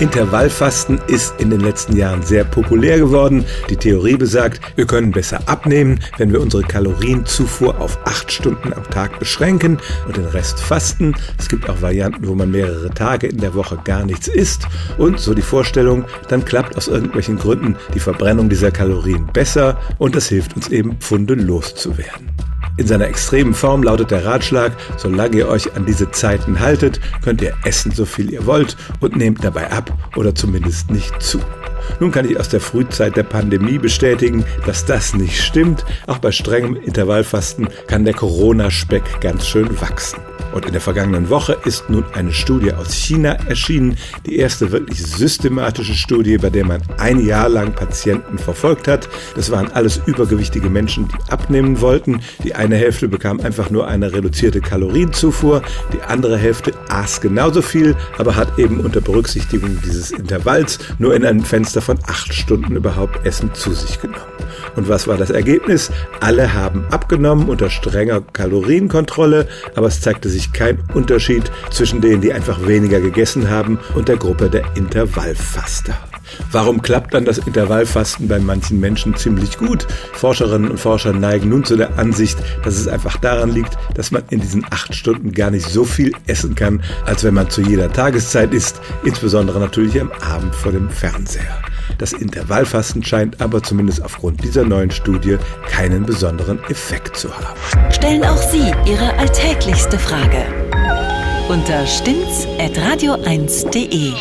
Intervallfasten ist in den letzten Jahren sehr populär geworden. Die Theorie besagt, wir können besser abnehmen, wenn wir unsere Kalorienzufuhr auf acht Stunden am Tag beschränken und den Rest fasten. Es gibt auch Varianten, wo man mehrere Tage in der Woche gar nichts isst. Und so die Vorstellung, dann klappt aus irgendwelchen Gründen die Verbrennung dieser Kalorien besser und das hilft uns eben, Pfunde loszuwerden. In seiner extremen Form lautet der Ratschlag, solange ihr euch an diese Zeiten haltet, könnt ihr essen, so viel ihr wollt und nehmt dabei ab oder zumindest nicht zu. Nun kann ich aus der Frühzeit der Pandemie bestätigen, dass das nicht stimmt. Auch bei strengem Intervallfasten kann der Corona-Speck ganz schön wachsen. Und in der vergangenen Woche ist nun eine Studie aus China erschienen, die erste wirklich systematische Studie, bei der man ein Jahr lang Patienten verfolgt hat. Das waren alles übergewichtige Menschen, die abnehmen wollten. Die eine Hälfte bekam einfach nur eine reduzierte Kalorienzufuhr, die andere Hälfte aß genauso viel, aber hat eben unter Berücksichtigung dieses Intervalls nur in einem Fenster von acht Stunden überhaupt Essen zu sich genommen. Und was war das Ergebnis? Alle haben abgenommen unter strenger Kalorienkontrolle, aber es zeigte sich kein Unterschied zwischen denen, die einfach weniger gegessen haben und der Gruppe der Intervallfaster. Warum klappt dann das Intervallfasten bei manchen Menschen ziemlich gut? Forscherinnen und Forscher neigen nun zu der Ansicht, dass es einfach daran liegt, dass man in diesen acht Stunden gar nicht so viel essen kann, als wenn man zu jeder Tageszeit isst, insbesondere natürlich am Abend vor dem Fernseher. Das Intervallfasten scheint aber zumindest aufgrund dieser neuen Studie keinen besonderen Effekt zu haben. Stellen auch Sie Ihre alltäglichste Frage unter stimmtz.radio1.de.